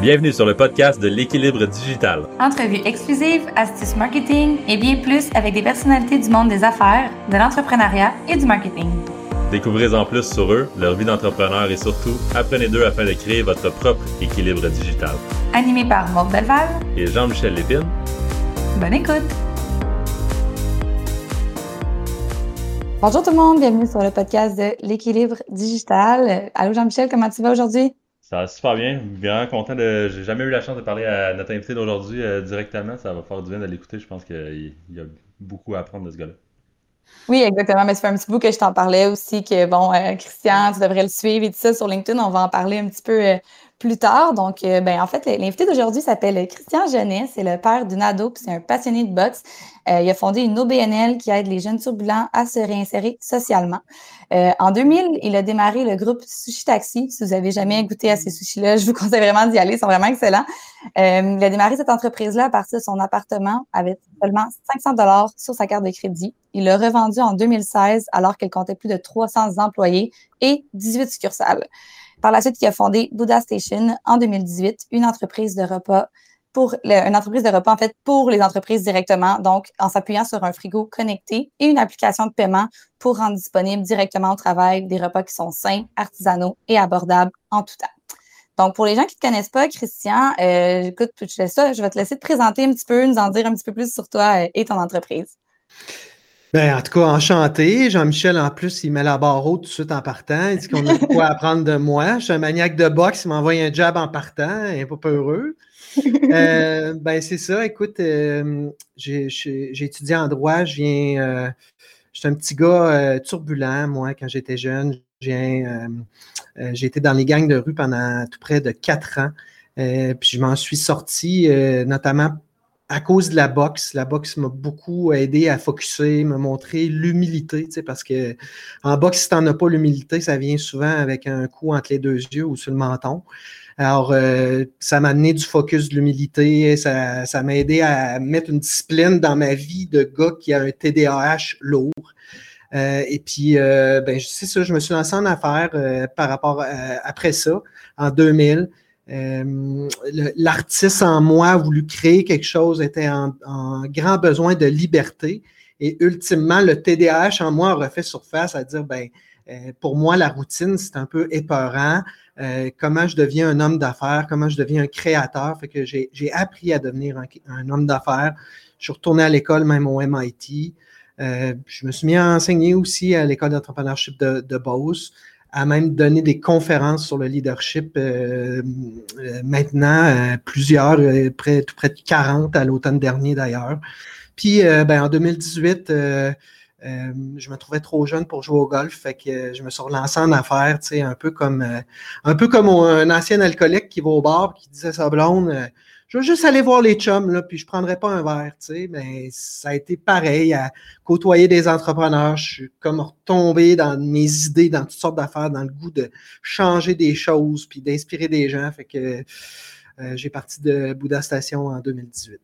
Bienvenue sur le podcast de l'équilibre digital. Entrevues exclusives, astuces marketing et bien plus avec des personnalités du monde des affaires, de l'entrepreneuriat et du marketing. Découvrez en plus sur eux, leur vie d'entrepreneur et surtout, apprenez d'eux afin de créer votre propre équilibre digital. Animé par Maud Belval et Jean-Michel Lépine. Bonne écoute! Bonjour tout le monde, bienvenue sur le podcast de l'équilibre digital. Allô Jean-Michel, comment tu vas aujourd'hui? Ça va super bien. Vraiment content de. J'ai jamais eu la chance de parler à notre invité d'aujourd'hui euh, directement. Ça va faire du bien de l'écouter. Je pense qu'il y a beaucoup à apprendre de ce gars-là. Oui, exactement. Mais ça fait un petit bout que je t'en parlais aussi que, bon, euh, Christian, tu devrais le suivre et tout ça sur LinkedIn. On va en parler un petit peu euh, plus tard. Donc, euh, ben, en fait, l'invité d'aujourd'hui s'appelle Christian Genet. C'est le père d'une ado, puis c'est un passionné de boxe. Euh, il a fondé une OBNL qui aide les jeunes turbulents à se réinsérer socialement. Euh, en 2000, il a démarré le groupe Sushi Taxi. Si vous avez jamais goûté à ces sushis-là, je vous conseille vraiment d'y aller. Ils sont vraiment excellents. il a démarré cette entreprise-là à partir de son appartement avec seulement 500 dollars sur sa carte de crédit. Il l'a revendu en 2016 alors qu'elle comptait plus de 300 employés et 18 succursales. Par la suite, il a fondé Buddha Station en 2018, une entreprise de repas pour entreprise de repas en fait pour les entreprises directement, donc en s'appuyant sur un frigo connecté et une application de paiement pour rendre disponible directement au travail des repas qui sont sains, artisanaux et abordables en tout temps. Donc, pour les gens qui ne te connaissent pas, Christian, euh, écoute, je, ça, je vais te laisser te présenter un petit peu, nous en dire un petit peu plus sur toi euh, et ton entreprise. Ben, en tout cas, enchanté. Jean-Michel, en plus, il met la barre haute tout de suite en partant. Il dit qu'on a quoi apprendre de moi. Je suis un maniaque de boxe. Il m'envoie un job en partant. Il n'est pas peureux. Euh, ben, c'est ça. Écoute, euh, j'ai étudié en droit. Je viens. Euh, je suis un petit gars turbulent, moi, quand j'étais jeune. J'ai été dans les gangs de rue pendant tout près de quatre ans. puis je m'en suis sorti, notamment à cause de la boxe, la boxe m'a beaucoup aidé à focuser, m'a montré l'humilité, parce que en boxe, si tu n'en as pas l'humilité, ça vient souvent avec un coup entre les deux yeux ou sur le menton. Alors, euh, ça m'a amené du focus, de l'humilité, ça, ça m'a aidé à mettre une discipline dans ma vie de gars qui a un TDAH lourd. Euh, et puis, euh, ben, c'est ça, je me suis lancé en affaires par rapport après ça, en 2000. Euh, l'artiste en moi a voulu créer quelque chose, était en, grand besoin de liberté. Et ultimement, le TDAH en moi a refait surface à dire, ben, euh, pour moi, la routine, c'est un peu épeurant. Euh, comment je deviens un homme d'affaires, comment je deviens un créateur? Fait que j'ai appris à devenir un, homme d'affaires. Je suis retourné à l'école, même au MIT. je me suis mis à enseigner aussi à l'école d'entrepreneurship de, de Beauce à même donner des conférences sur le leadership euh, euh, maintenant, euh, plusieurs, près, tout près de 40 à l'automne dernier d'ailleurs. Puis ben, en 2018, je me trouvais trop jeune pour jouer au golf, fait que je me suis relancé en affaires, un peu comme un peu comme un ancien alcoolique qui va au bar qui disait sa blonde je vais juste aller voir les chums, là, puis je ne prendrai pas un verre, tu sais, mais ça a été pareil à côtoyer des entrepreneurs. Je suis comme retombé dans mes idées, dans toutes sortes d'affaires, dans le goût de changer des choses, puis d'inspirer des gens. Fait que euh, j'ai parti de Bouddha Station en 2018.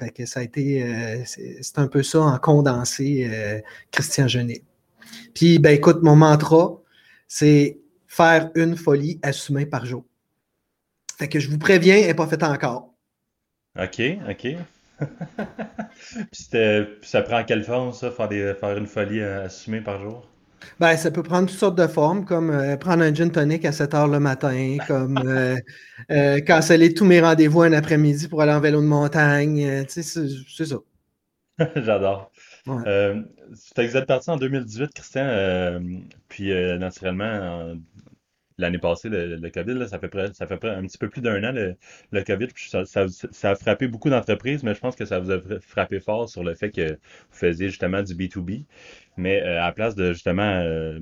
Fait que ça a été, euh, c'est un peu ça en condensé, euh, Christian Genet. Puis, ben écoute, mon mantra, c'est faire une folie assumée par jour. Fait que je vous préviens, elle n'est pas faite encore. OK, OK. Puis ça prend quelle forme, ça, faire, faire une folie assumée par jour? Ben, ça peut prendre toutes sortes de formes, comme euh, prendre un gin tonic à 7 heures le matin, comme euh, euh, canceller tous mes rendez-vous un après-midi pour aller en vélo de montagne. tu sais, c'est ça. J'adore. Ouais. tu es parti en 2018, Christian, puis naturellement, l'année passée, le, COVID, ça, fait ça fait un petit peu plus d'un an, le, COVID. ça, a frappé beaucoup d'entreprises, mais je pense que ça vous a frappé fort sur le fait que vous faisiez justement du B2B. Mais euh, à la place de justement euh,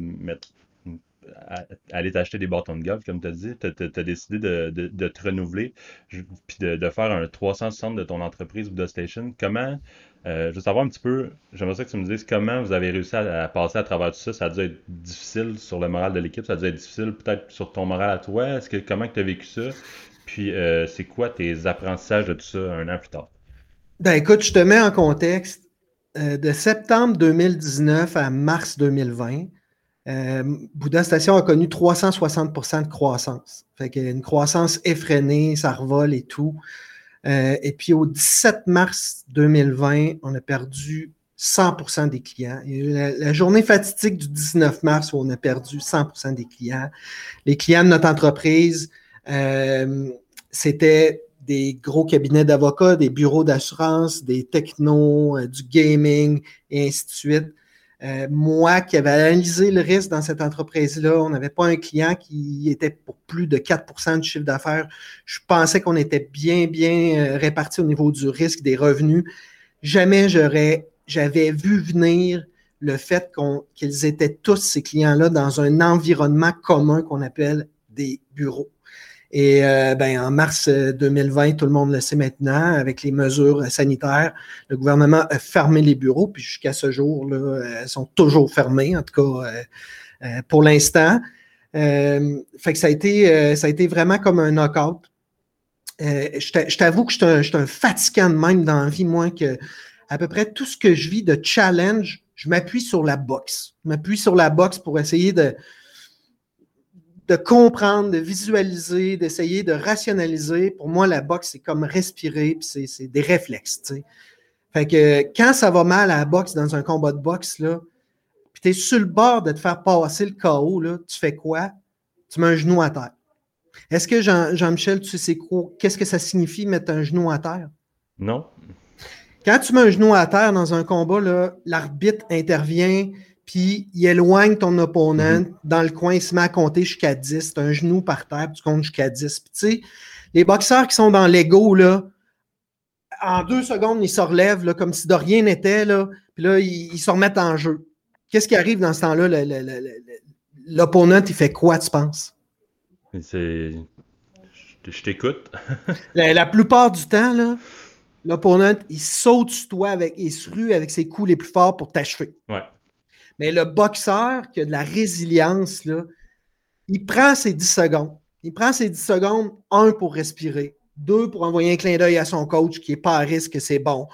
aller t'acheter des bâtons de golf, comme tu as dit, tu as, décidé de, te renouveler puis de, faire un 360 de ton entreprise ou de station. Comment euh, je veux savoir un petit peu, j'aimerais ça que tu me dises comment vous avez réussi à, passer à travers tout ça. Ça a dû être difficile sur le moral de l'équipe, ça a dû être difficile peut-être sur ton moral à toi. Est-ce que comment tu as vécu ça? Puis euh, c'est quoi tes apprentissages de tout ça un an plus tard? Ben écoute, je te mets en contexte. Euh, de septembre 2019 à mars 2020, Euh, Bouddha Station a connu 360% de croissance. Fait y a une croissance effrénée, ça revole et tout. Euh, et puis au 17 mars 2020, on a perdu 100% des clients. La, journée fatidique du 19 mars où on a perdu 100% des clients. Les clients de notre entreprise, euh, c'était des gros cabinets d'avocats, des bureaux d'assurance, des technos, du gaming et ainsi de suite. Euh, moi qui avais analysé le risque dans cette entreprise-là, on n'avait pas un client qui était pour plus de 4% du chiffre d'affaires. Je pensais qu'on était bien, bien euh, répartis au niveau du risque des revenus. Jamais j'aurais, j'avais vu venir le fait qu'ils étaient tous, ces clients-là, dans un environnement commun qu'on appelle des bureaux. Et euh, ben, en mars 2020, euh, tout le monde le sait maintenant, avec les mesures sanitaires, le gouvernement a fermé les bureaux, puis jusqu'à ce jour, là, elles sont toujours fermées, en tout cas euh, pour l'instant. fait que ça a, été, ça a été vraiment comme un knockout. je t'avoue que je suis un, fatigant de même dans la vie, moi, que à peu près tout ce que je vis de challenge, je m'appuie sur la boxe. Je m'appuie sur la boxe pour essayer de, de comprendre, de visualiser, d'essayer de rationaliser. Pour moi, la boxe, c'est comme respirer, puis c'est des réflexes. Fait que quand ça va mal à la boxe, dans un combat de boxe, là, puis tu es sur le bord de te faire passer le KO, là, tu fais quoi? Tu mets un genou à terre. Est-ce que Jean-Michel, tu sais quoi? Qu'est-ce que ça signifie mettre un genou à terre? Non. Quand tu mets un genou à terre dans un combat, l'arbitre intervient, puis il éloigne ton opponent mhm. dans le coin, il se met à compter jusqu'à 10. Tu un genou par terre, puis tu comptes jusqu'à 10. Puis tu sais, les boxeurs qui sont dans l'ego, là, en deux secondes, ils se relèvent là, comme si de rien n'était, là, puis là, ils, se remettent en jeu. Qu'est-ce qui arrive dans ce temps-là? L'opponent, il fait quoi, tu penses? C'est. Je t'écoute. la, plupart du temps, là, l'opponent, il saute sur toi avec, il se rue avec ses coups les plus forts pour t'achever. Ouais. Mais le boxeur qui a de la résilience, là, il prend ses 10 secondes. Il prend ses 10 secondes, un, pour respirer, deux, pour envoyer un clin d'œil à son coach qui n'est pas à risque, c'est bon.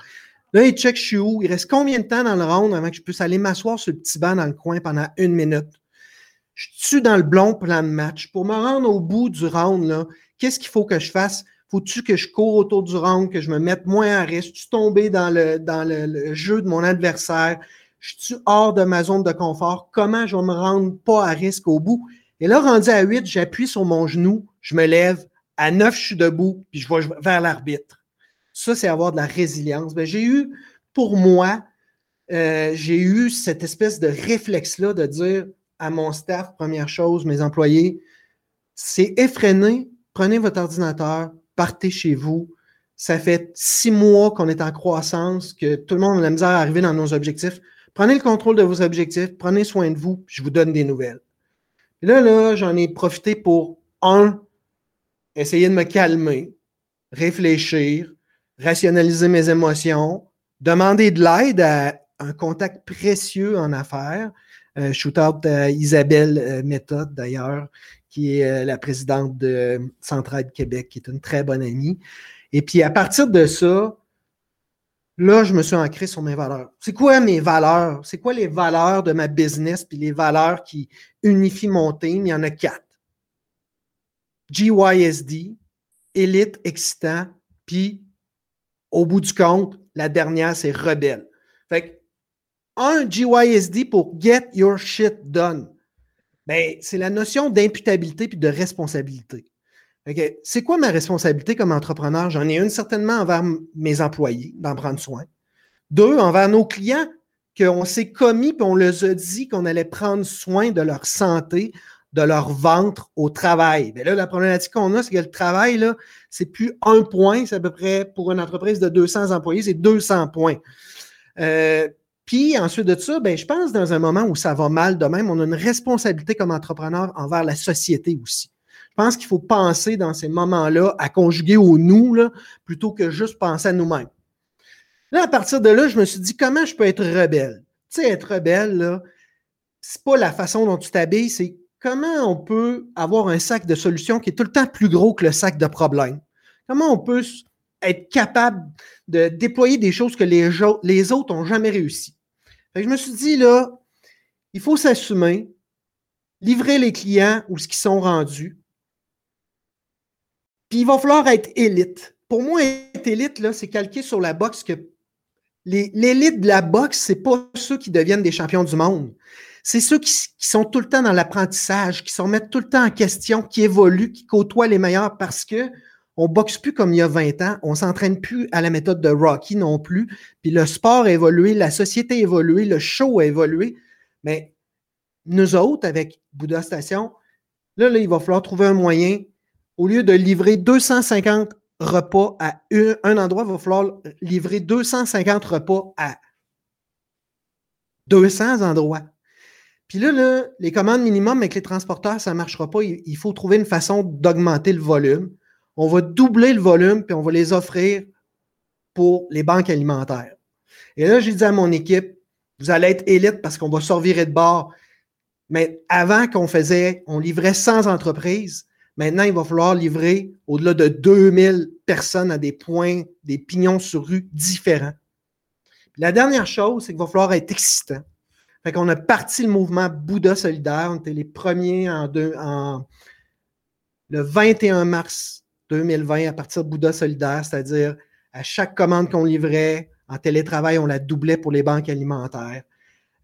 Là, il check je suis où? Il reste combien de temps dans le round avant que je puisse aller m'asseoir sur le petit banc dans le coin pendant une minute? Je suis dans le blond plan de match. Pour me rendre au bout du round, qu'est-ce qu'il faut que je fasse? Faut-tu que je cours autour du round, que je me mette moins à risque? Tu tomber dans le, dans le jeu de mon adversaire? Je suis hors de ma zone de confort, comment je vais me rendre pas à risque au bout? Et là, rendu à 8, j'appuie sur mon genou, je me lève, à 9, je suis debout, puis je vais vers l'arbitre. Ça, c'est avoir de la résilience. Ben, j'ai eu, pour moi, euh, j'ai eu cette espèce de réflexe-là de dire à mon staff, première chose, mes employés, c'est effréné, prenez votre ordinateur, partez chez vous. Ça fait six mois qu'on est en croissance, que tout le monde a la misère à arriver dans nos objectifs. Prenez le contrôle de vos objectifs, prenez soin de vous, je vous donne des nouvelles. Là, là, j'en ai profité pour, un, essayer de me calmer, réfléchir, rationaliser mes émotions, demander de l'aide à un contact précieux en affaires. Euh, shoot out à Isabelle euh, Méthode, d'ailleurs, qui est euh, la présidente de Centraide Québec, qui est une très bonne amie. Et puis, à partir de ça, Là, je me suis ancré sur mes valeurs. C'est quoi mes valeurs? C'est quoi les valeurs de ma business puis les valeurs qui unifient mon team? Il y en a quatre. GYSD, élite, excitant, puis au bout du compte, la dernière, c'est rebelle. Fait que, un GYSD pour Get Your Shit Done. Ben, c'est la notion d'imputabilité puis de responsabilité c'est quoi ma responsabilité comme entrepreneur? J'en ai une certainement envers mes employés, d'en prendre soin. Deux, envers nos clients, qu'on s'est commis et on leur a dit qu'on allait prendre soin de leur santé, de leur ventre au travail. Mais là, la problématique qu'on a, c'est que le travail, là, c'est plus un point, c'est à peu près pour une entreprise de 200 employés, c'est 200 points. Euh, puis ensuite de ça, ben, je pense dans un moment où ça va mal de même, on a une responsabilité comme entrepreneur envers la société aussi. Je pense qu'il faut penser dans ces moments-là à conjuguer au nous là, plutôt que juste penser à nous-mêmes. Là, à partir de là, je me suis dit comment je peux être rebelle? Tu sais, être rebelle, là, c'est pas la façon dont tu t'habilles, c'est comment on peut avoir un sac de solutions qui est tout le temps plus gros que le sac de problèmes? Comment on peut être capable de déployer des choses que les, les autres n'ont jamais réussi? je me suis dit, là, il faut s'assumer, livrer les clients où ce qu'ils sont rendus. Puis il va falloir être élite. Pour moi, être élite, là, c'est calquer sur la boxe que l'élite de la boxe, c'est pas ceux qui deviennent des champions du monde. C'est ceux qui, sont tout le temps dans l'apprentissage, qui se remettent tout le temps en question, qui évoluent, qui côtoient les meilleurs parce que on boxe plus comme il y a 20 ans, on s'entraîne plus à la méthode de Rocky non plus, puis le sport a évolué, la société a évolué, le show a évolué, mais nous autres, avec Bouddha Station, là, là il va falloir trouver un moyen, au lieu de livrer 250 repas à un endroit, il va falloir livrer 250 repas à 200 endroits. Puis là, les commandes minimum avec les transporteurs, ça ne marchera pas. Il, faut trouver une façon d'augmenter le volume. On va doubler le volume, puis on va les offrir pour les banques alimentaires. Et là, j'ai dit à mon équipe, vous allez être élite parce qu'on va sortir de bord. Mais avant qu'on faisait, on livrait 100 entreprises. Maintenant, il va falloir livrer au-delà de 2000 personnes à des points, des pignons sur rue différents. la dernière chose, c'est qu'il va falloir être excitant. Fait qu'on a parti le mouvement Bouddha solidaire. On était les premiers le 21 mars 2020 à partir de Bouddha solidaire, c'est-à-dire à chaque commande qu'on livrait en télétravail, on la doublait pour les banques alimentaires.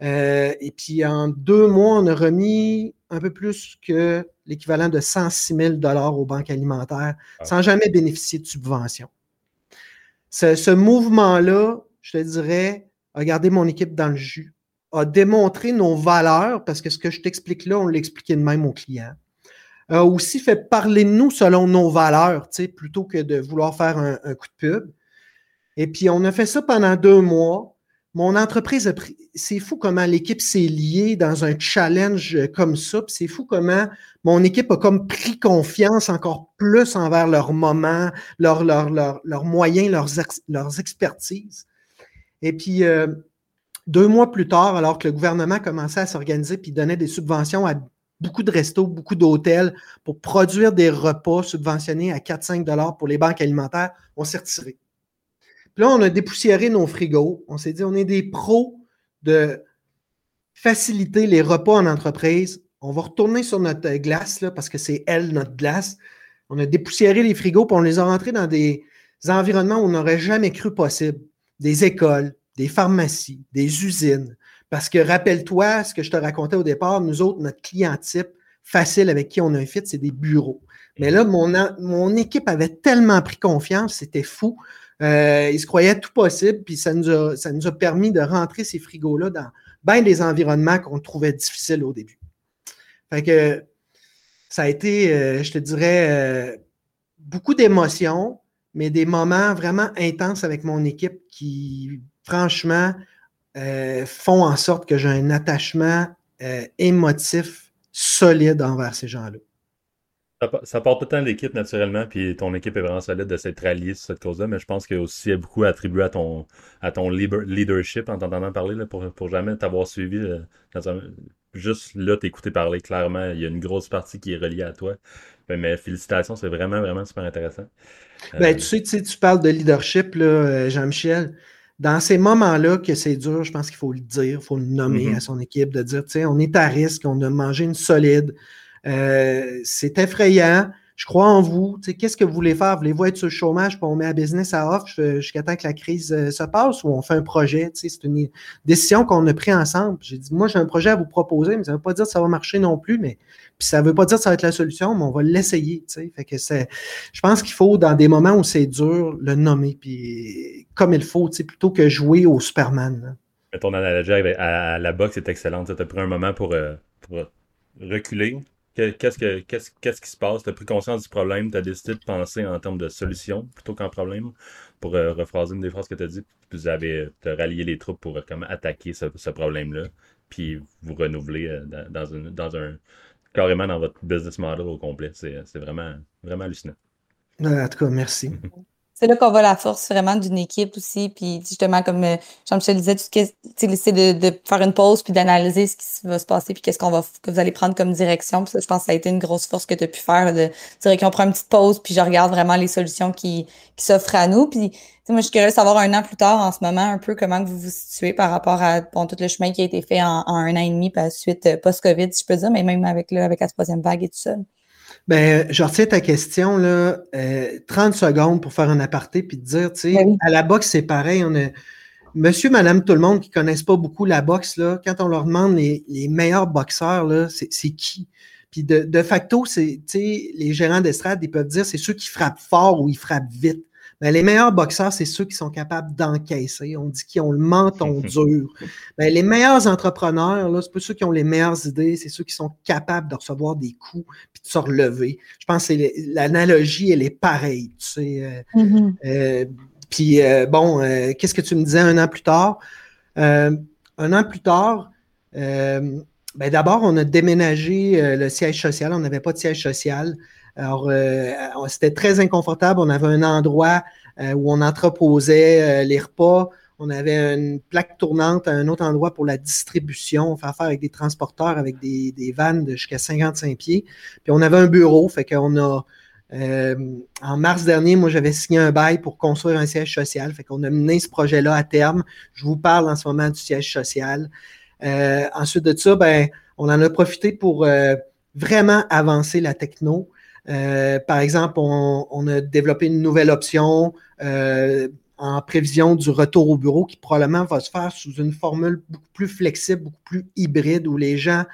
Euh, et puis en deux mois, on a remis un peu plus que l'équivalent de 106 000 aux banques alimentaires ah. sans jamais bénéficier de subventions. Ce, mouvement-là, je te dirais, a gardé mon équipe dans le jus, a démontré nos valeurs, parce que ce que je t'explique là, on l'expliquait de même aux clients, a aussi fait parler de nous selon nos valeurs, plutôt que de vouloir faire un, un coup de pub. Et puis, on a fait ça pendant deux mois mon entreprise. C'est fou comment l'équipe s'est liée dans un challenge comme ça. C'est fou comment mon équipe a comme pris confiance encore plus envers leurs moments, leurs leur, moyens, leurs, leurs expertises. Et puis, euh, deux mois plus tard, alors que le gouvernement commençait à s'organiser puis donnait des subventions à beaucoup de restos, beaucoup d'hôtels pour produire des repas subventionnés à 4-5 pour les banques alimentaires, on s'est retiré. Là, on a dépoussiéré nos frigos. On s'est dit, on est des pros de faciliter les repas en entreprise. On va retourner sur notre glace, parce que c'est elle, notre glace. On a dépoussiéré les frigos, puis on les a rentrés dans des environnements où on n'aurait jamais cru possible. Des écoles, des pharmacies, des usines. Parce que rappelle-toi ce que je te racontais au départ, nous autres, notre client type facile avec qui on a un fit, c'est des bureaux. Mais là, mon équipe avait tellement pris confiance, c'était fou. Euh, ils se croyaient tout possible, puis ça nous a, permis de rentrer ces frigos-là dans bien des environnements qu'on trouvait difficiles au début. Fait que ça a été, euh, je te dirais, euh, beaucoup d'émotions, mais des moments vraiment intenses avec mon équipe qui, franchement, font en sorte que j'ai un attachement émotif solide envers ces gens-là. Ça, porte temps l'équipe naturellement, puis ton équipe est vraiment solide de s'être alliée sur cette cause-là, mais je pense qu'il y a aussi beaucoup attribué à ton, à ton leadership en t'entendant parler là, pour, pour jamais t'avoir suivi. Euh, juste là, t'écouter parler clairement, il y a une grosse partie qui est reliée à toi. Mais félicitations, c'est vraiment, vraiment super intéressant. Ben, euh, tu sais, tu parles de leadership, euh, Jean-Michel. Dans ces moments-là que c'est dur, je pense qu'il faut le dire, il faut le nommer mm-hmm. à son équipe, de dire, tu sais, on est à risque, on a mangé une solide. Euh, c'est effrayant. Je crois en vous. Qu'est-ce que vous voulez faire? Voulez-vous être sur le chômage puis on met un business à off jusqu'à temps que la crise euh, se passe ou on fait un projet? C'est une décision qu'on a prise ensemble. J'ai dit, moi, j'ai un projet à vous proposer, mais ça ne veut pas dire que ça va marcher non plus, mais puis ça ne veut pas dire que ça va être la solution, mais on va l'essayer. Fait que c'est, je pense qu'il faut, dans des moments où c'est dur, le nommer puis comme il faut, plutôt que jouer au Superman. Ton analogie à la boxe est excellente. Tu as pris un moment euh, pour reculer, Qu'est-ce, que, qu'est-ce, qu'est-ce qui se passe? Tu as pris conscience du problème, tu as décidé de penser en termes de solution plutôt qu'en problème, pour euh, rephraser une des phrases que tu as dit. Puis vous avez rallié les troupes pour euh, attaquer ce, problème-là, puis vous renouveler euh, dans, une, dans un carrément dans votre business model au complet. C'est, vraiment, vraiment hallucinant. En tout cas, merci. c'est là qu'on voit la force vraiment d'une équipe aussi. Puis justement, comme euh, Jean-Michel disait, c'est de, de faire une pause puis d'analyser ce qui va se passer puis qu'est-ce qu'on va que vous allez prendre comme direction. Puis ça, je pense que ça a été une grosse force que tu as pu faire de dire qu'on prend une petite pause puis je regarde vraiment les solutions qui, qui s'offrent à nous. Puis moi, je suis curieuse de savoir un an plus tard en ce moment un peu comment vous vous situez par rapport à bon, tout le chemin qui a été fait en, un an et demi par suite euh, post-COVID, si je peux dire, mais même avec, avec la troisième vague et tout ça. Ben, je retiens ta question, là, 30 euh, secondes pour faire un aparté puis te dire, tu sais, ben à la boxe, c'est pareil. On a monsieur, madame, tout le monde qui ne connaissent pas beaucoup la boxe, là, quand on leur demande les, meilleurs boxeurs, là, c'est, qui? Puis de, de facto, c'est, les gérants d'estrade, ils peuvent dire c'est ceux qui frappent fort ou ils frappent vite. Ben, les meilleurs boxeurs, c'est ceux qui sont capables d'encaisser. On dit qu'ils ont le menton dur. Ben, les meilleurs entrepreneurs, c'est pas ceux qui ont les meilleures idées, c'est ceux qui sont capables de recevoir des coups puis de se relever. Je pense que l'analogie, elle est pareille. Tu sais, euh, mm-hmm. euh, puis euh, bon, qu'est-ce que tu me disais un an plus tard? un an plus tard, ben, d'abord, on a déménagé le siège social. On n'avait pas de siège social. Alors, euh, c'était très inconfortable. On avait un endroit euh, où on entreposait euh, les repas. On avait une plaque tournante à un autre endroit pour la distribution. On fait affaire avec des transporteurs, avec des, des vannes de jusqu'à 55 pieds. Puis on avait un bureau, fait qu'on a, en mars dernier, moi, j'avais signé un bail pour construire un siège social. Fait qu'on a mené ce projet-là à terme. Je vous parle en ce moment du siège social. ensuite de ça, ben, on en a profité pour vraiment avancer la techno. Euh, par exemple, on, a développé une nouvelle option euh, en prévision du retour au bureau qui probablement va se faire sous une formule beaucoup plus flexible, beaucoup plus hybride, où les gens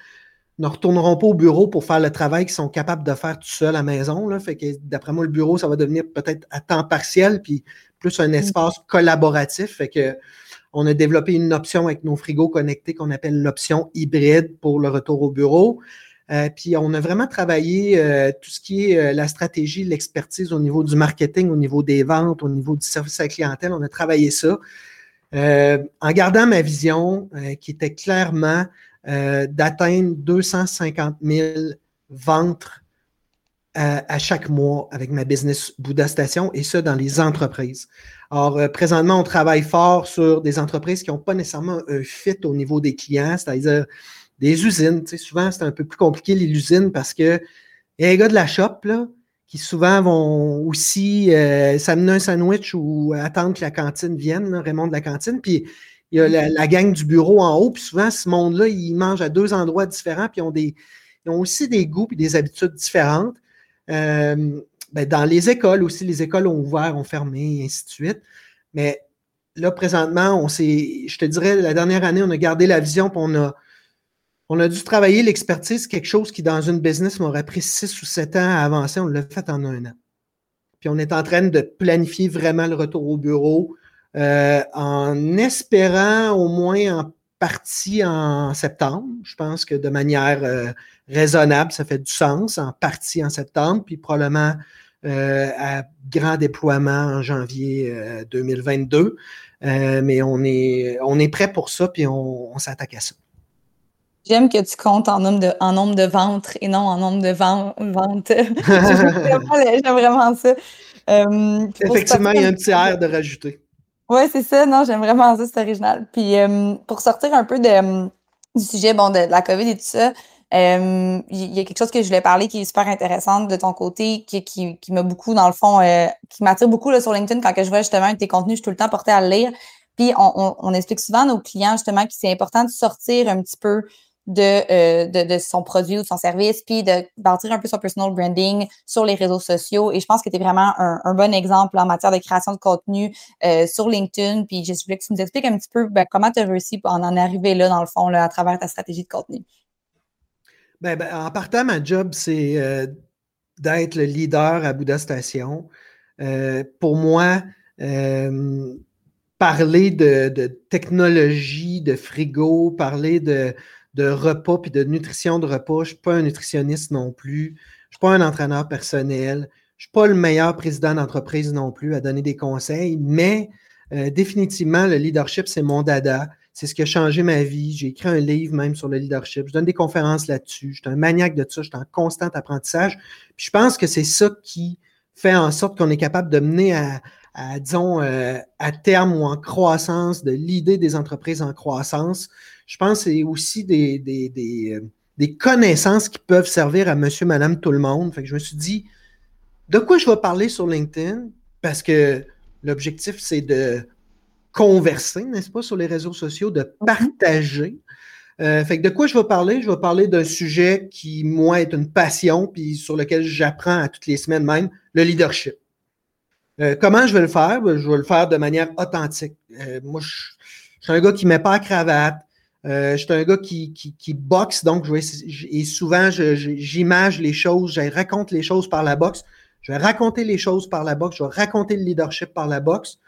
ne retourneront pas au bureau pour faire le travail qu'ils sont capables de faire tout seuls à la maison. Là. Fait que d'après moi, le bureau, ça va devenir peut-être à temps partiel, puis plus un mm. espace collaboratif. Fait que on a développé une option avec nos frigos connectés qu'on appelle l'option hybride pour le retour au bureau. Euh, puis on a vraiment travaillé euh, tout ce qui est euh, la stratégie, l'expertise au niveau du marketing, au niveau des ventes, au niveau du service à la clientèle. On a travaillé ça en gardant ma vision qui était clairement d'atteindre 250 000 ventes à chaque mois avec ma business Bouddha Station et ça dans les entreprises. Alors, présentement, on travaille fort sur des entreprises qui n'ont pas nécessairement un fit au niveau des clients, c'est-à-dire des usines. Tu sais, souvent, c'est un peu plus compliqué, les usines, parce que il y a les gars de la shop, là, qui souvent vont aussi euh, s'amener un sandwich ou attendre que la cantine vienne, Raymond de la cantine. Puis il y a la, gang du bureau en haut. Puis souvent, ce monde-là, ils mangent à deux endroits différents, puis ils ont, des, ils ont aussi des goûts et des habitudes différentes. Euh, ben, dans les écoles aussi, les écoles ont ouvert, ont fermé, et ainsi de suite. Mais là, présentement, on s'est, je te dirais, la dernière année, on a gardé la vision, puis on a, on a dû travailler l'expertise, quelque chose qui, dans une business, m'aurait pris six ou sept ans à avancer. On l'a fait en un an. Puis on est en train de planifier vraiment le retour au bureau euh, en espérant au moins en partie en septembre. Je pense que de manière euh, raisonnable, ça fait du sens, en partie en septembre, puis probablement euh, à grand déploiement en janvier 2022. mais on est, on est prêt pour ça, puis on s'attaque à ça. J'aime que tu comptes en nombre de, en nombre de ventres et non en nombre de ventes. J'aime vraiment ça. Euh, Effectivement, il y a un petit air de rajouter. Oui, c'est ça. Non, j'aime vraiment ça, c'est original. Puis euh, pour sortir un peu de, du sujet bon, de, la COVID et tout ça, euh, il y a quelque chose que je voulais parler qui est super intéressant de ton côté, qui, qui, qui m'a beaucoup, dans le fond, qui m'attire beaucoup là, sur LinkedIn quand que je vois justement tes contenus, je suis tout le temps porté à le lire. Puis on, on explique souvent à nos clients justement que c'est important de sortir un petit peu euh, de, de, son produit ou de son service, puis de bâtir un peu son personal branding sur les réseaux sociaux. Et je pense que tu es vraiment un, bon exemple en matière de création de contenu euh, sur LinkedIn. Puis je voulais que tu nous expliques un petit peu ben, comment tu as réussi à en arriver là, dans le fond, là, à travers ta stratégie de contenu. Ben, ben en partant, ma job, c'est euh, d'être le leader à Bouddha Station. pour moi, parler de, de, technologie, de frigo, parler de, de repas puis de nutrition de repas. Je ne suis pas un nutritionniste non plus. Je ne suis pas un entraîneur personnel. Je ne suis pas le meilleur président d'entreprise non plus à donner des conseils, mais euh, définitivement, le leadership, c'est mon dada. C'est ce qui a changé ma vie. J'ai écrit un livre même sur le leadership. Je donne des conférences là-dessus. Je suis un maniaque de ça. Je suis en constant apprentissage. Puis je pense que c'est ça qui fait en sorte qu'on est capable de mener à, disons, à terme ou en croissance, de l'idée des entreprises en croissance. Je pense que c'est aussi des, des, connaissances qui peuvent servir à monsieur, madame, tout le monde. Fait que je me suis dit, de quoi je vais parler sur LinkedIn? Parce que l'objectif, c'est de converser, n'est-ce pas, sur les réseaux sociaux, de mhm. partager. Euh, fait que de quoi je vais parler? Je vais parler d'un sujet qui, moi, est une passion, puis sur lequel j'apprends à toutes les semaines même, le leadership. Euh, comment je vais le faire? Ben, je vais le faire de manière authentique. Euh, moi, je, suis un gars qui ne met pas cravate. Je suis un gars qui, qui, boxe, donc je vais, et souvent, j'image les choses, je raconte les choses par la boxe. Je vais raconter les choses par la boxe, je vais raconter le leadership par la boxe.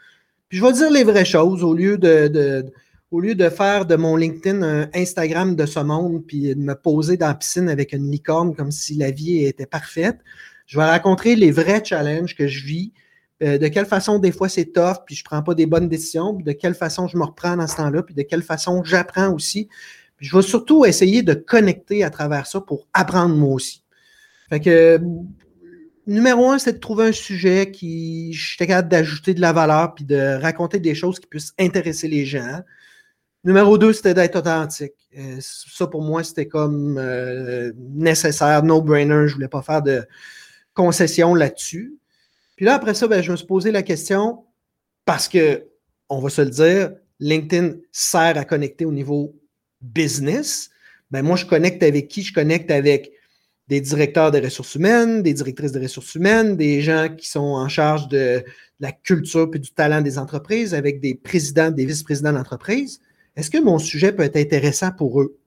Puis je vais dire les vraies choses au lieu de, au lieu de faire de mon LinkedIn un Instagram de ce monde, puis de me poser dans la piscine avec une licorne comme si la vie était parfaite. Je vais raconter les vrais challenges que je vis, euh, de quelle façon des fois c'est tough, puis je ne prends pas des bonnes décisions, puis de quelle façon je me reprends dans ce temps-là, puis de quelle façon j'apprends aussi. Je vais surtout essayer de connecter à travers ça pour apprendre moi aussi. Fait que numéro un, c'est de trouver un sujet qui j'étais capable d'ajouter de la valeur puis de raconter des choses qui puissent intéresser les gens. Numéro deux, c'était d'être authentique. Euh, ça, pour moi, c'était comme euh, nécessaire, no-brainer. Je voulais pas faire de concessions là-dessus. Puis là, après ça, ben, je me suis posé la question parce que, on va se le dire, LinkedIn sert à connecter au niveau business. Ben, moi, je connecte avec qui? Je connecte avec des directeurs des ressources humaines, des directrices de ressources humaines, des gens qui sont en charge de la culture et du talent des entreprises, avec des présidents, des vice-présidents d'entreprise. Est-ce que mon sujet peut être intéressant pour eux?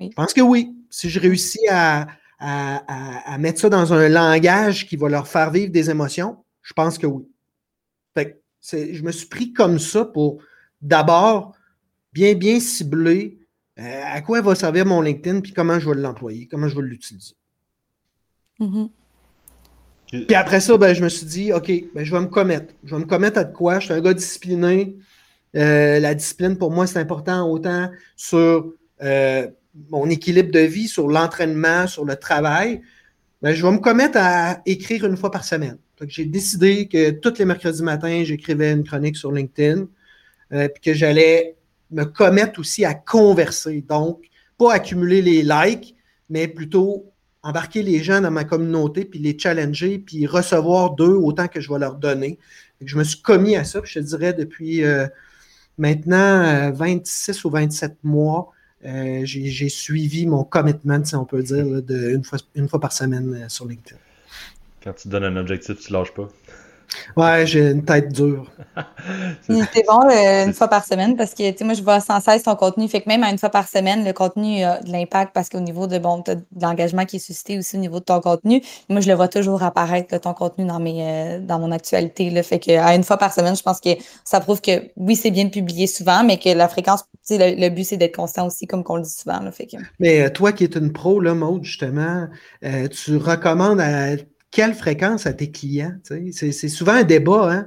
Je pense que oui. Si je réussis à, mettre ça dans un langage qui va leur faire vivre des émotions, je pense que oui. je me suis pris comme ça pour d'abord bien, bien cibler euh, à quoi va servir mon LinkedIn, puis comment je vais l'employer, comment je vais l'utiliser. Mm-hmm. Puis après ça, ben, je me suis dit, OK, ben, je vais me commettre. Je vais me commettre à de quoi? Je suis un gars discipliné. Euh, la discipline, pour moi, c'est important autant sur euh, mon équilibre de vie, sur l'entraînement, sur le travail. Ben, je vais me commettre à écrire une fois par semaine. J'ai décidé que tous les mercredis matins, j'écrivais une chronique sur LinkedIn, puis que j'allais me commettre aussi à converser. Donc, pas accumuler les likes, mais plutôt embarquer les gens dans ma communauté, puis les challenger, puis recevoir d'eux autant que je vais leur donner. je me suis commis à ça, puis je te dirais depuis euh, maintenant 26 euh, ou 27 mois, euh, j'ai suivi mon commitment, si on peut dire, de une, fois, une fois par semaine sur LinkedIn. Quand tu donnes un objectif, tu lâches pas. Ouais, j'ai une tête dure. c'est bon une fois par semaine parce que moi, je vois sans cesse ton contenu. Fait que même à une fois par semaine, le contenu a de l'impact parce qu'au niveau de bon, de l'engagement qui est suscité aussi au niveau de ton contenu. Moi, je le vois toujours apparaître, ton contenu dans mes euh, dans mon actualité. Là. Fait que à une fois par semaine, je pense que ça prouve que oui, c'est bien de publier souvent, mais que la fréquence, le, le but, c'est d'être constant aussi, comme qu'on le dit souvent. Là. Fait que... Mais euh, toi qui es une pro, là, Maud, justement, euh, tu recommandes à quelle fréquence à tes clients? C'est souvent un débat, hein?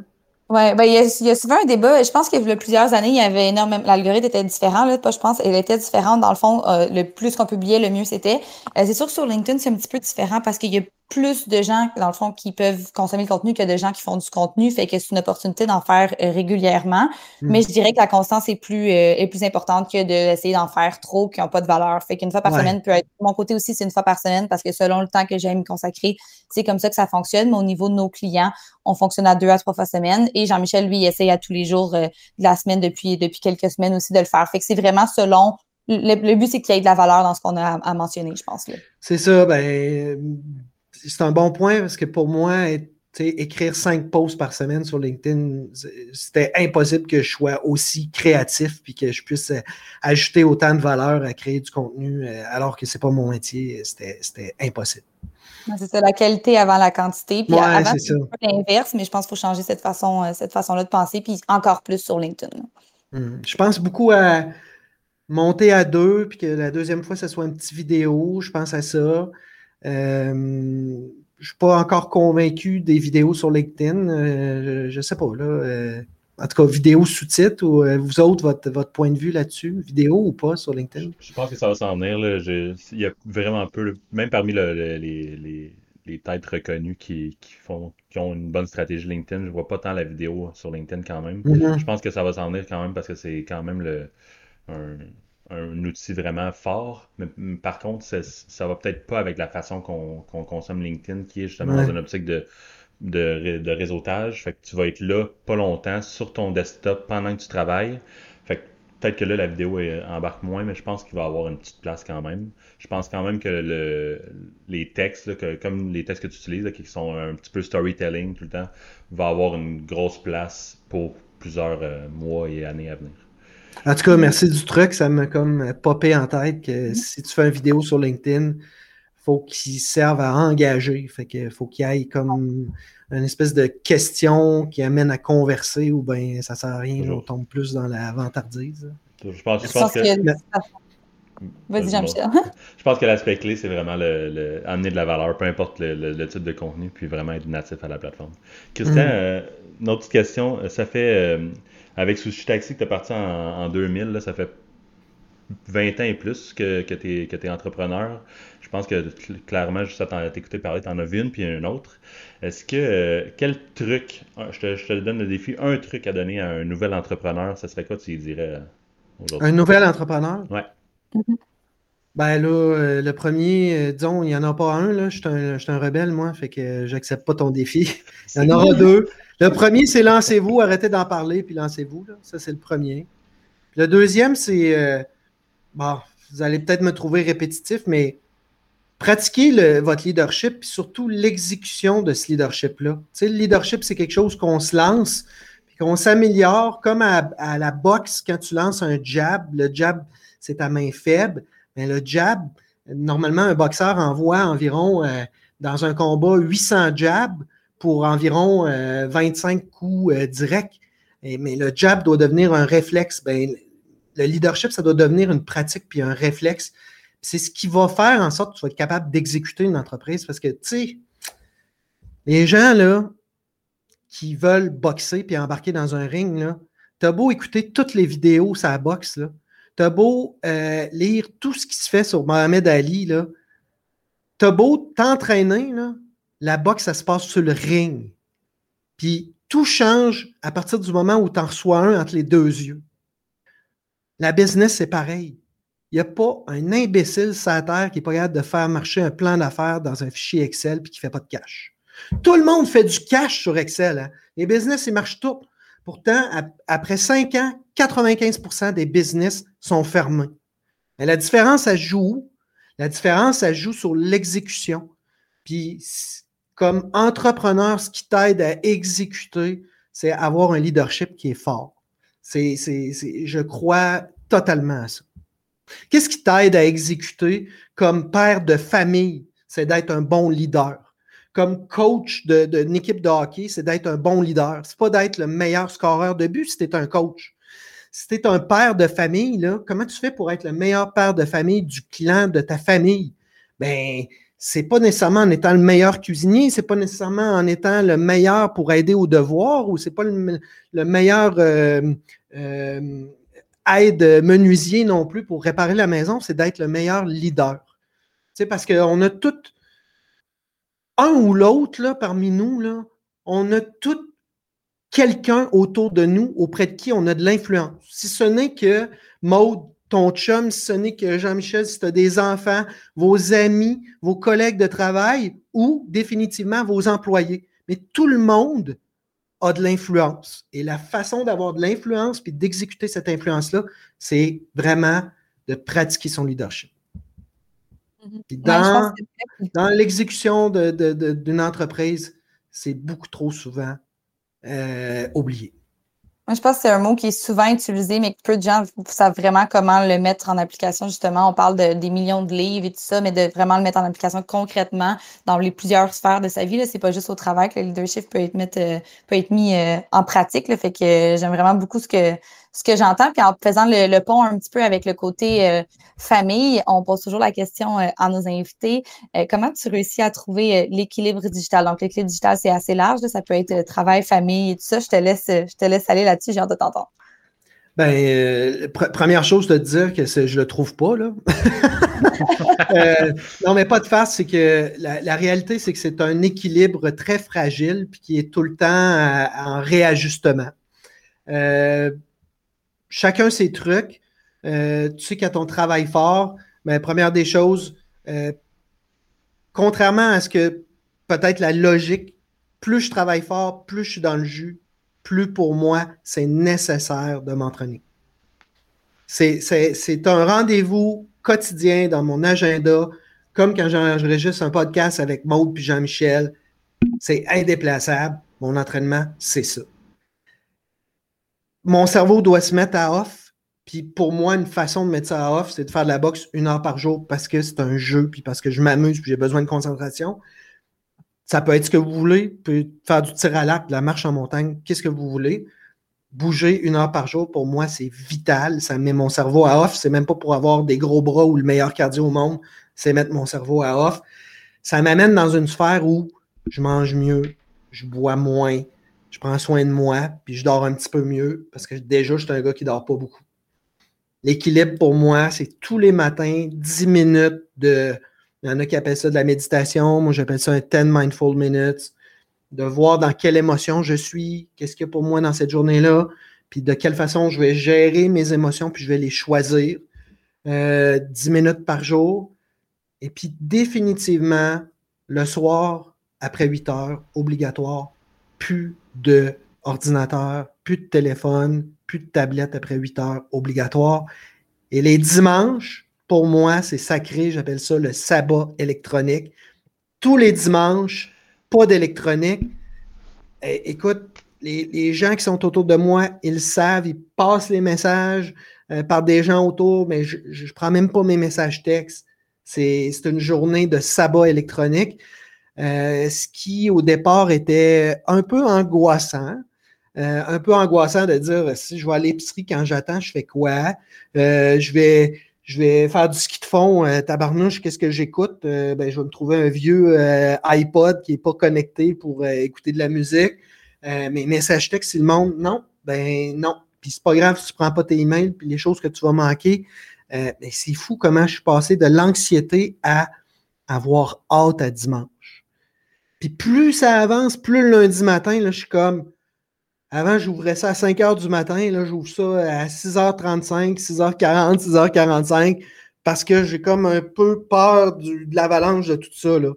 Oui, ben, il, y a, souvent un débat. Je pense qu'il y a plusieurs années, il y avait énormément. L'algorithme était différent. Là, je pense elle était différente. Dans le fond, euh, le plus qu'on publiait, le mieux c'était. Euh, c'est sûr que sur LinkedIn, c'est un petit peu différent parce qu'il y a plus de gens, dans le fond, qui peuvent consommer le contenu que de gens qui font du contenu. Fait que c'est une opportunité d'en faire euh, régulièrement. Hmm. Mais je dirais que la constance est plus, euh, est plus importante que d'essayer d'en faire trop qui n'ont pas de valeur. Fait qu'une fois par semaine peut être. mon côté aussi, c'est une fois par semaine parce que selon le temps que j'aime me consacrer, c'est comme ça que ça fonctionne. Mais au niveau de nos clients, on fonctionne à deux à trois fois semaine. Et Jean-Michel, lui, essaye à tous les jours euh, de la semaine depuis, depuis quelques semaines aussi de le faire. Fait que c'est vraiment selon le, but, c'est qu'il y ait de la valeur dans ce qu'on a à, mentionner, je pense. C'est ça. Ben, c'est un bon point parce que pour moi, écrire cinq posts par semaine sur LinkedIn, c'était impossible que je sois aussi créatif puis que je puisse euh, ajouter autant de valeur à créer du contenu euh, alors que c'est pas mon métier. C'était impossible. C'est ça, la qualité avant la quantité. Puis avant, c'est l'inverse, mais je pense qu'il faut changer cette façon, euh, cette façon-là de penser, puis encore plus sur LinkedIn. Hum. Je pense beaucoup à monter à deux, puis que la deuxième fois, ce soit une petite vidéo. Je pense à ça. Euh, je ne suis pas encore convaincu des vidéos sur LinkedIn. Euh, je ne sais pas. Là, euh, en tout cas, vidéo sous-titres ou vous autres, votre, votre, point de vue là-dessus, vidéo ou pas sur LinkedIn? Je pense que ça va s'en venir. Là. il y a vraiment peu, même parmi les, les têtes reconnues qui, font, qui ont une bonne stratégie LinkedIn. Je vois pas tant la vidéo sur LinkedIn quand même. Mm-hmm. Je pense que ça va s'en venir quand même parce que c'est quand même le, un, outil vraiment fort. Mais par contre, ça va peut-être pas avec la façon qu'on consomme LinkedIn, qui est justement dans une optique de, de, de, réseautage. Fait que tu vas être là pas longtemps sur ton desktop pendant que tu travailles. Fait que peut-être que là, la vidéo embarque moins, mais je pense qu'il va avoir une petite place quand même. Je pense quand même que le, les textes, que, comme les textes que tu utilises, qui sont un petit peu storytelling tout le temps, va avoir une grosse place pour plusieurs euh, mois et années à venir. En tout cas, merci du truc. Ça m'a comme popé en tête que mm-hmm. si tu fais une vidéo sur LinkedIn, faut qu'il serve à engager. Fait que faut qu'il y ait comme une espèce de question qui amène à converser ou bien ça sert à rien, on tombe plus dans la vantardise. Je pense, que. Vas-y, Jean-Michel. Je pense que l'aspect clé, c'est vraiment le, amener de la valeur, peu importe le, type de contenu, puis vraiment être natif à la plateforme. Christian, mm. euh, une autre question. Ça fait, euh, avec Sushi Taxi que tu es parti en, 2000, ça fait 20 ans et plus que, que tu es, entrepreneur. Je pense que clairement, juste à t'écouter parler, tu en as vu une puis une autre. Est-ce que, euh, quel truc, je te, je te, donne le défi, un truc à donner à un nouvel entrepreneur, ça serait quoi tu dirais aujourd'hui? Un nouvel entrepreneur? Ouais. Mhm. Ben là, euh, le premier, euh, disons, il n'y en a pas un, là. Je suis un, rebelle, moi, fait que j'accepte pas ton défi. Il y en aura deux. Le premier, c'est lancez-vous, arrêtez d'en parler, puis lancez-vous. Ça, c'est le premier. le deuxième, c'est. Euh, bon, vous allez peut-être me trouver répétitif, mais pratiquez votre leadership, puis surtout l'exécution de ce leadership-là. Tu sais, le leadership, c'est quelque chose qu'on se lance, puis qu'on s'améliore, comme à, à la boxe, quand tu lances un jab, le jab c'est ta main faible. Mais le jab, normalement, un boxeur envoie environ, euh, dans un combat, 800 jabs pour environ 25 euh, coups euh, directs. mais le jab doit devenir un réflexe. Ben, le leadership, ça doit devenir une pratique puis un réflexe. C'est ce qui va faire en sorte que tu vas être capable d'exécuter une entreprise parce que, tu sais, les gens, là, qui veulent boxer puis embarquer dans un ring, là, t'as beau écouter toutes les vidéos la boxe, là, T'as beau euh, lire tout ce qui se fait sur Mohamed Ali, là. T'as beau t'entraîner, là. La boxe, ça se passe sur le ring. Puis tout change à partir du moment où tu en reçois un entre les deux yeux. La business, c'est pareil. Il n'y a pas un imbécile sur qui n'est pas capable de faire marcher un plan d'affaires dans un fichier Excel et qui ne fait pas de cash. Tout le monde fait du cash sur Excel. Hein. Les business, ils marchent tout. Pourtant, après cinq ans, 95% des business sont fermés. Mais la différence, elle joue La différence, elle joue sur l'exécution. Puis, comme entrepreneur, ce qui t'aide à exécuter, c'est avoir un leadership qui est fort. C'est, je crois totalement à ça. Qu'est-ce qui t'aide à exécuter comme père de famille? C'est d'être un bon leader comme coach d'une équipe de hockey, c'est d'être un bon leader. C'est pas d'être le meilleur scoreur de but si tu un coach. Si tu un père de famille, là, comment tu fais pour être le meilleur père de famille du clan de ta famille? Ben, c'est pas nécessairement en étant le meilleur cuisinier, c'est pas nécessairement en étant le meilleur pour aider aux devoirs ou c'est pas le, meilleur euh, euh, aide menuisier non plus pour réparer la maison, c'est d'être le meilleur leader. Sais, parce qu'on a toutes un ou l'autre, parmi nous, là, on a tout quelqu'un autour de nous auprès de qui on a de l'influence. Si ce n'est que Maude, ton chum, si ce n'est que Jean-Michel, si tu as des enfants, vos amis, vos collègues de travail ou définitivement vos employés. Mais tout le monde a de l'influence. Et la façon d'avoir de l'influence puis d'exécuter cette influence-là, c'est vraiment de pratiquer son leadership. Dans, dans l'exécution d'une entreprise, c'est beaucoup trop souvent euh, oublié. Moi, je pense que c'est un mot qui est souvent utilisé, mais que peu de gens savent vraiment comment le mettre en application. Justement, on parle de, des millions de livres et tout ça, mais de vraiment le mettre en application concrètement dans les plusieurs sphères de sa vie. Ce n'est pas juste au travail que le leadership peut être, euh, peut être mis euh, en pratique. Là. Fait que j'aime vraiment beaucoup ce que ce que j'entends. Puis en faisant le, pont un petit peu avec le côté euh, famille, on pose toujours la question euh, à nos invités euh, comment tu réussis à trouver l'équilibre digital? Donc, l'équilibre digital, c'est assez large. ça peut être travail, famille et tout ça. Je te laisse, je te laisse aller là-dessus. J'ai hâte de t'entendre. Ben, première chose de te dire que je le trouve pas, là. Non, mais pas de face, c'est que la, réalité, c'est que c'est un équilibre très fragile puis qui est tout le temps en réajustement. Chacun ses trucs. tu sais qu'à ton travail fort, mais première des choses, contrairement à ce que peut-être la logique, plus je travaille fort, plus je suis dans le jus, plus pour moi, c'est nécessaire de m'entraîner. C'est un rendez-vous quotidien dans mon agenda, comme quand j'enregistre un podcast avec Maude puis Jean-Michel. C'est indéplaçable. Mon entraînement, c'est ça. Mon cerveau doit se mettre à off. Puis pour moi, une façon de mettre ça à off, c'est de faire de la boxe une heure par jour parce que c'est un jeu, puis parce que je m'amuse, puis j'ai besoin de concentration. Ça peut être ce que vous voulez. Pouvez faire du tir à l'arc, de la marche en montagne, qu'est-ce que vous voulez. Bouger une heure par jour, pour moi, c'est vital. Ça met mon cerveau à off. C'est même pas pour avoir des gros bras ou le meilleur cardio au monde. C'est mettre mon cerveau à off. Ça m'amène dans une sphère où je mange mieux, je bois moins, je prends soin de moi, puis je dors un petit peu mieux parce que déjà, je suis un gars qui dort pas beaucoup. L'équilibre pour moi, c'est tous les matins, 10 minutes de il y en a qui appellent ça de la méditation. Moi, j'appelle ça un 10 mindful minutes. De voir dans quelle émotion je suis, qu'est-ce qu'il y a pour moi dans cette journée-là, puis de quelle façon je vais gérer mes émotions, puis je vais les choisir. Euh, 10 minutes par jour. Et puis définitivement, le soir, après 8 heures, obligatoire, plus de ordinateur, plus de téléphone, plus de tablette après 8 heures, obligatoire. Et les dimanches, pour moi, c'est sacré. J'appelle ça le sabbat électronique. Tous les dimanches, pas d'électronique. Eh, écoute, les, gens qui sont autour de moi, ils savent, ils passent les messages euh, par des gens autour, mais je ne prends même pas mes messages textes. C'est une journée de sabbat électronique. Euh, ce qui, au départ, était un peu angoissant. Euh, un peu angoissant de dire si je vais à l'épicerie quand j'attends, je fais quoi? je vais je vais faire du ski de fond, euh, tabarnouche, qu'est-ce que j'écoute? Euh, ben, je vais me trouver un vieux euh, iPod qui n'est pas connecté pour écouter de la musique. mais message texte, le monde, non, ben non. Puis c'est pas grave si tu prends pas tes emails, puis les choses que tu vas manquer. mais c'est fou comment je suis passé de l'anxiété à avoir hâte à dimanche. Puis plus ça avance, plus le lundi matin, là, je suis comme, avant, j'ouvrais ça à 5 h du matin. Là, j'ouvre ça à 6h35, 6h40, 6h45 parce que j'ai comme un peu peur de l'avalanche de tout ça. Là.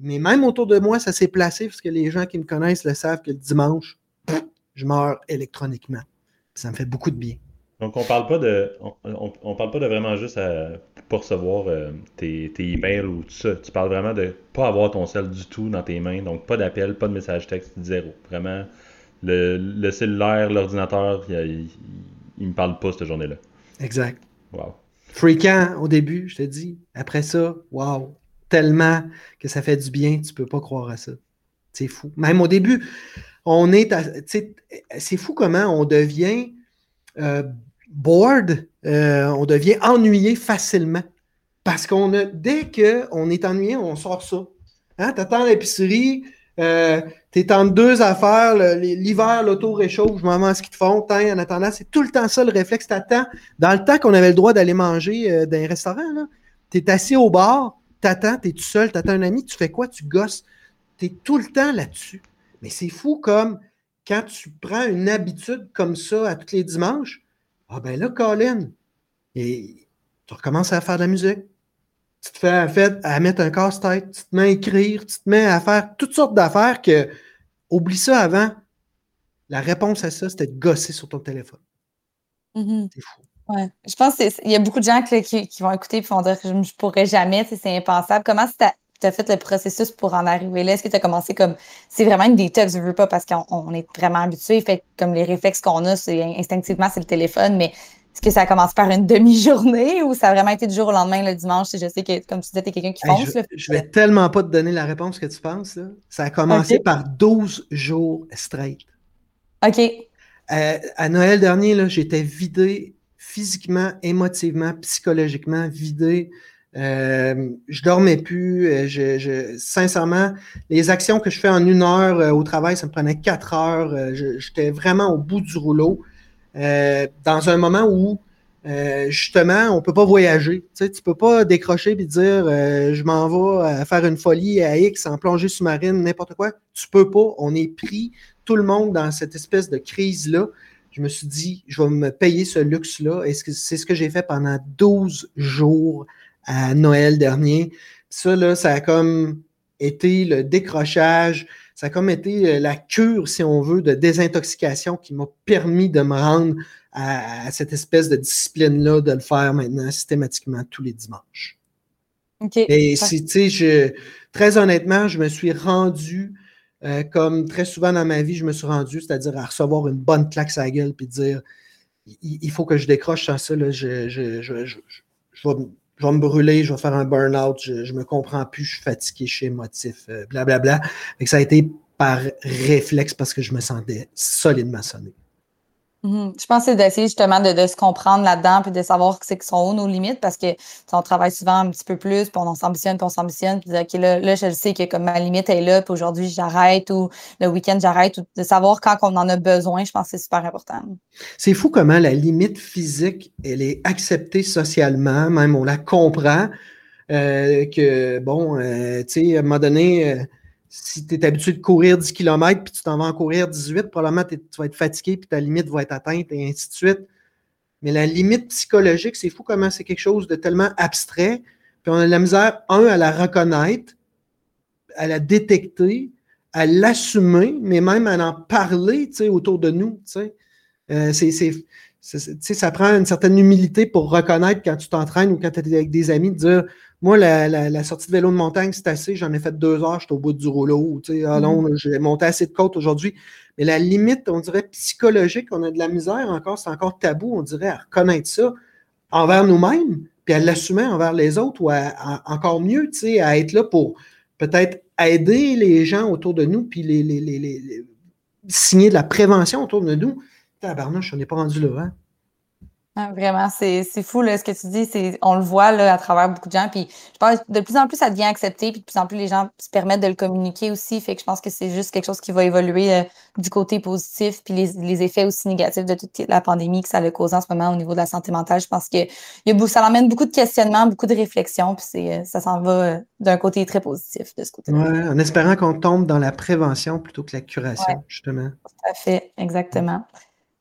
Mais même autour de moi, ça s'est placé parce que les gens qui me connaissent le savent que le dimanche, je meurs électroniquement. Ça me fait beaucoup de bien. Donc, on parle pas de on, parle pas de vraiment juste pour recevoir euh, tes, tes, emails ou tout ça. Tu parles vraiment de pas avoir ton sel du tout dans tes mains. Donc, pas d'appel, pas de message texte, zéro. Vraiment le, cellulaire, l'ordinateur, il, ne me parle pas cette journée-là. Exact. Wow. Fréquent au début, je te dis. Après ça, wow. Tellement que ça fait du bien, tu peux pas croire à ça. C'est fou. Même au début, on est. C'est fou comment on devient euh, bored, euh, on devient ennuyé facilement. Parce qu'on a, dès qu'on est ennuyé, on sort ça. Hein? Tu attends l'épicerie, euh, tu es en deux affaires. L'hiver, l'auto réchauffe, je m'en mets en ski de fond. En attendant, c'est tout le temps ça le réflexe. T'attends. Dans le temps qu'on avait le droit d'aller manger euh, dans un restaurant, tu es assis au bar, t'attends, tu es tout seul, t'attends un ami, tu fais quoi? Tu gosses. Tu es tout le temps là-dessus. Mais c'est fou comme quand tu prends une habitude comme ça à tous les dimanches, ah ben là, Colin, et tu recommences à faire de la musique tu te fais fait, à mettre un casse-tête, tu te mets à écrire, tu te mets à faire toutes sortes d'affaires que, oublie ça avant, la réponse à ça, c'était de gosser sur ton téléphone. Mm-hmm. C'est fou. Ouais. Je pense qu'il y a beaucoup de gens qui, vont écouter et vont dire que je ne pourrais jamais, c'est impensable. Comment tu as, fait le processus pour en arriver là? Est-ce que tu as commencé comme. C'est vraiment une détox, je veux pas, parce qu'on est vraiment habitué. Fait comme les réflexes qu'on a, c'est instinctivement, c'est le téléphone, mais est-ce que ça a commencé par une demi-journée ou ça a vraiment été du jour au lendemain le dimanche? Je sais que, comme tu disais, tu es quelqu'un qui fonce. je, ne vais tellement pas te donner la réponse que tu penses. Ça a commencé par 12 jours straight. OK. Euh, à Noël dernier, j'étais vidé physiquement, émotivement, psychologiquement, vidé. Euh, je dormais plus. Euh, je, sincèrement, les actions que je fais en une heure au travail, ça me prenait quatre heures. J'étais vraiment au bout du rouleau. dans un moment où justement, on ne peut pas voyager. Tu ne peux pas décrocher et dire je m'en vais faire une folie à X en plongée sous-marine, n'importe quoi. Tu peux pas. On est pris, tout le monde, dans cette espèce de crise-là. Je me suis dit, je vais me payer ce luxe-là. C'est ce que j'ai fait pendant 12 jours à Noël dernier. Ça, là, ça a comme été le décrochage, ça a comme été euh, la cure, si on veut, de désintoxication qui m'a permis de me rendre à, cette espèce de discipline-là, de le faire maintenant systématiquement tous les dimanches. Et si, tu sais, très honnêtement, je me suis rendu, euh, comme très souvent dans ma vie, je me suis rendu, c'est-à-dire à recevoir une bonne claque à la gueule, puis dire, il, faut que je décroche sans ça, là, je, je, je, je, vais je vais me brûler, je vais faire un burn-out, je, je me comprends plus, je suis fatigué, je suis émotif, blablabla. Euh, et ça a été par réflexe parce que je me sentais solidement sonné. Mhm. Je pense que c'est d'essayer justement de, se comprendre là-dedans puis de savoir c'est que sont nos limites parce que on travaille souvent un petit peu plus, puis on s'ambitionne, puis on s'ambitionne, puis OK, là, je sais que comme ma limite est là, puis aujourd'hui j'arrête ou le week-end j'arrête, ou de savoir quand on en a besoin, je pense que c'est super important. C'est fou comment la limite physique, elle est acceptée socialement, même on la comprend, euh, que bon, euh, tu sais, à un moment donné, euh, si tu es habitué de courir 10 km puis tu t'en vas en courir 18, probablement tu vas être fatigué puis ta limite va être atteinte et ainsi de suite. Mais la limite psychologique, c'est fou comment c'est quelque chose de tellement abstrait. Puis on a la misère, un, à la reconnaître, à la détecter, à l'assumer, mais même à en parler autour de nous. Euh, c'est, ça prend une certaine humilité pour reconnaître quand tu t'entraînes ou quand tu es avec des amis, de dire moi, la, sortie de vélo de montagne, c'est assez. J'en ai fait deux heures, j'étais au bout du rouleau. Ah mm-hmm. j'ai monté assez de côtes aujourd'hui. Mais la limite, on dirait psychologique, on a de la misère encore, c'est encore tabou, on dirait, à reconnaître ça envers nous-mêmes, puis à l'assumer envers les autres, ou encore mieux, à être là pour peut-être aider les gens autour de nous, puis les, les, signer de la prévention autour de nous. Tabarnouche, on n'est pas rendu là, hein? Ah, vraiment, c'est fou là, ce que tu dis. On le voit là, à travers beaucoup de gens. Puis je pense de plus en plus, ça devient accepté. Puis de plus en plus, les gens se permettent de le communiquer aussi. Fait que je pense que c'est juste quelque chose qui va évoluer euh, du côté positif. Puis les, les, effets aussi négatifs de toute la pandémie que ça a causé en ce moment au niveau de la santé mentale. Je pense que y a, ça amène beaucoup de questionnements, beaucoup de réflexions. Puis euh, ça s'en va euh, d'un côté très positif de ce côté-là. Ouais, en espérant qu'on tombe dans la prévention plutôt que la curation, justement. Tout à fait, exactement.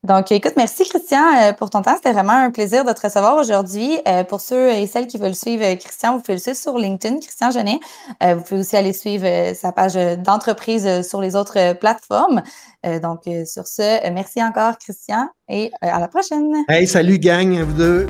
Donc, écoute, merci Christian euh, pour ton temps. C'était vraiment un plaisir de te recevoir aujourd'hui. Euh, pour ceux et celles qui veulent suivre euh, Christian, vous pouvez le suivre sur LinkedIn, Christian Genet. vous pouvez aussi aller suivre sa page d'entreprise sur les autres plateformes. donc, sur ce, merci encore Christian et à la prochaine. Hey, salut gang, vous deux.